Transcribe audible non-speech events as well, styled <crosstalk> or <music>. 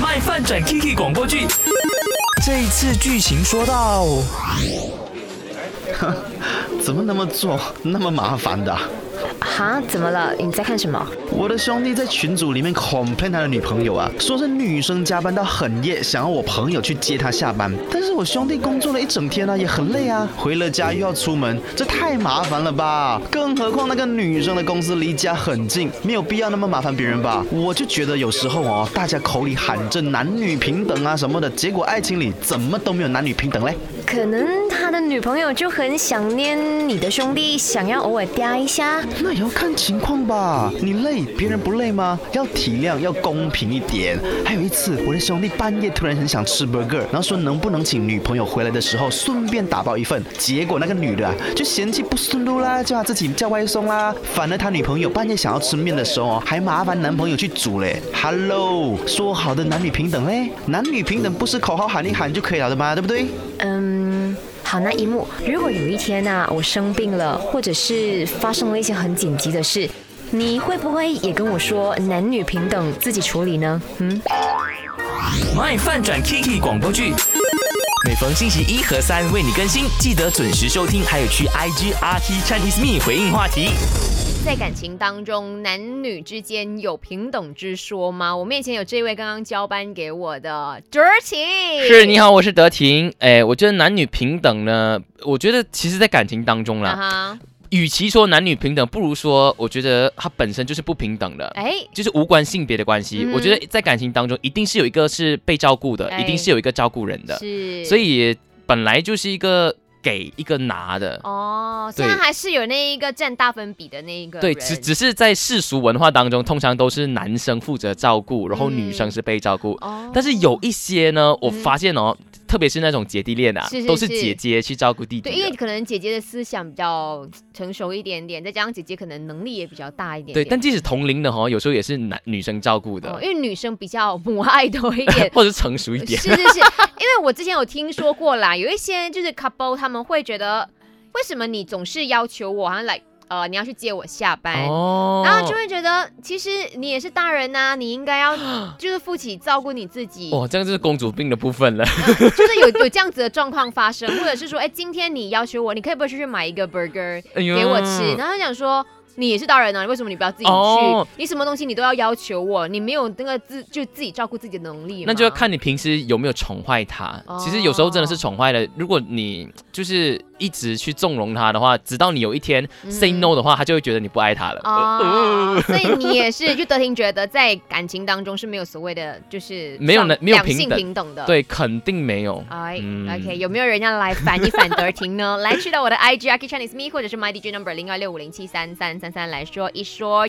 卖饭转 Kiki 广播剧，这一次剧情说到，<laughs> 怎么那么做那么麻烦的啊、哈，怎么了？你在看什么？我的兄弟在群组里面 complain 他的女朋友啊，说是女生加班到很夜，想要我朋友去接她下班。但是我兄弟工作了一整天啊，也很累啊，回了家又要出门，这太麻烦了吧？更何况那个女生的公司离家很近，没有必要那么麻烦别人吧？我就觉得有时候哦，大家口里喊着男女平等啊什么的，结果爱情里怎么都没有男女平等嘞？可能他的女朋友就很想念你的兄弟，想要偶尔嗲一下。那也要看情况吧。你累，别人不累吗？要体谅，要公平一点。还有一次，我的兄弟半夜突然很想吃 burger，然后说能不能请女朋友回来的时候顺便打包一份。结果那个女的啊，就嫌弃不顺路啦，叫他自己叫外送啦。反而他女朋友半夜想要吃面的时候哦，还麻烦男朋友去煮嘞。Hello，说好的男女平等嘞？男女平等不是口号喊一喊就可以了的吗？对不对？嗯，好，那一幕，如果有一天呢、我生病了，或者是发生了一些很紧急的事，你会不会也跟我说男女平等，自己处理呢？嗯，My 饭转 Kiki 广播剧。每逢星期一和三为你更新，记得准时收听，还有去 IG RT Chinese Me 回应话题。在感情当中，男女之间有平等之说吗？我面前有这位刚刚交班给我的 Dirty，是，你好，我是德婷。哎，我觉得男女平等呢，我觉得其实，在感情当中啦，与其说男女平等，不如说，我觉得它本身就是不平等的。哎，就是无关性别的关系，嗯。我觉得在感情当中，一定是有一个是被照顾的，哎。一定是有一个照顾人的，是，所以本来就是一个给一个拿的。哦，虽然对还是有那一个占大分比的那一个对，只只是在世俗文化当中，通常都是男生负责照顾，然后女生是被照顾。哦。但是有一些呢，我发现哦，特别是那种姐弟恋啊，是是都是是。姐姐去照顾弟弟对，因为可能姐姐的思想比较成熟一点点，再加上姐姐可能能力也比较大一点对，但即使同龄的哈，有时候也是男女生照顾的，哦因为女生比较母爱多一点，<laughs> 或者是成熟一点。是是是，因为我之前有听说过啦，有一些就是 couple 他们会觉得，为什么你总是要求我，好像来呃你要去接我下班。哦然后就会觉得，其实你也是大人呐、你应该要 <gasps> 就是负起照顾你自己，哦，这样就是公主病的部分了。就是有有这样子的状况发生，或者是说，哎，今天你要求我，你可以不可以去买一个 burger 给我吃？然后他讲说。你也是大人啊，为什么你不要自己去？哦你什么东西你都要要求我，你没有那个自就自己照顾自己的能力吗那就要看你平时有没有宠坏他。其实有时候真的是宠坏了。如果你就是一直去纵容他的话，直到你有一天 say no 的话，他就会觉得你不爱他了。哦，<laughs> 所以你也是，就德婷觉得在感情当中是没有所谓的，就是没有呢没有两性平等平等的。。对，肯定没有。哎、嗯 o k 有没有人要来反一反德婷呢？<laughs> 来去到我的 IG Aki Chinese Me，或者是 My DJ Number 零二六五零七三三三三三来说一说。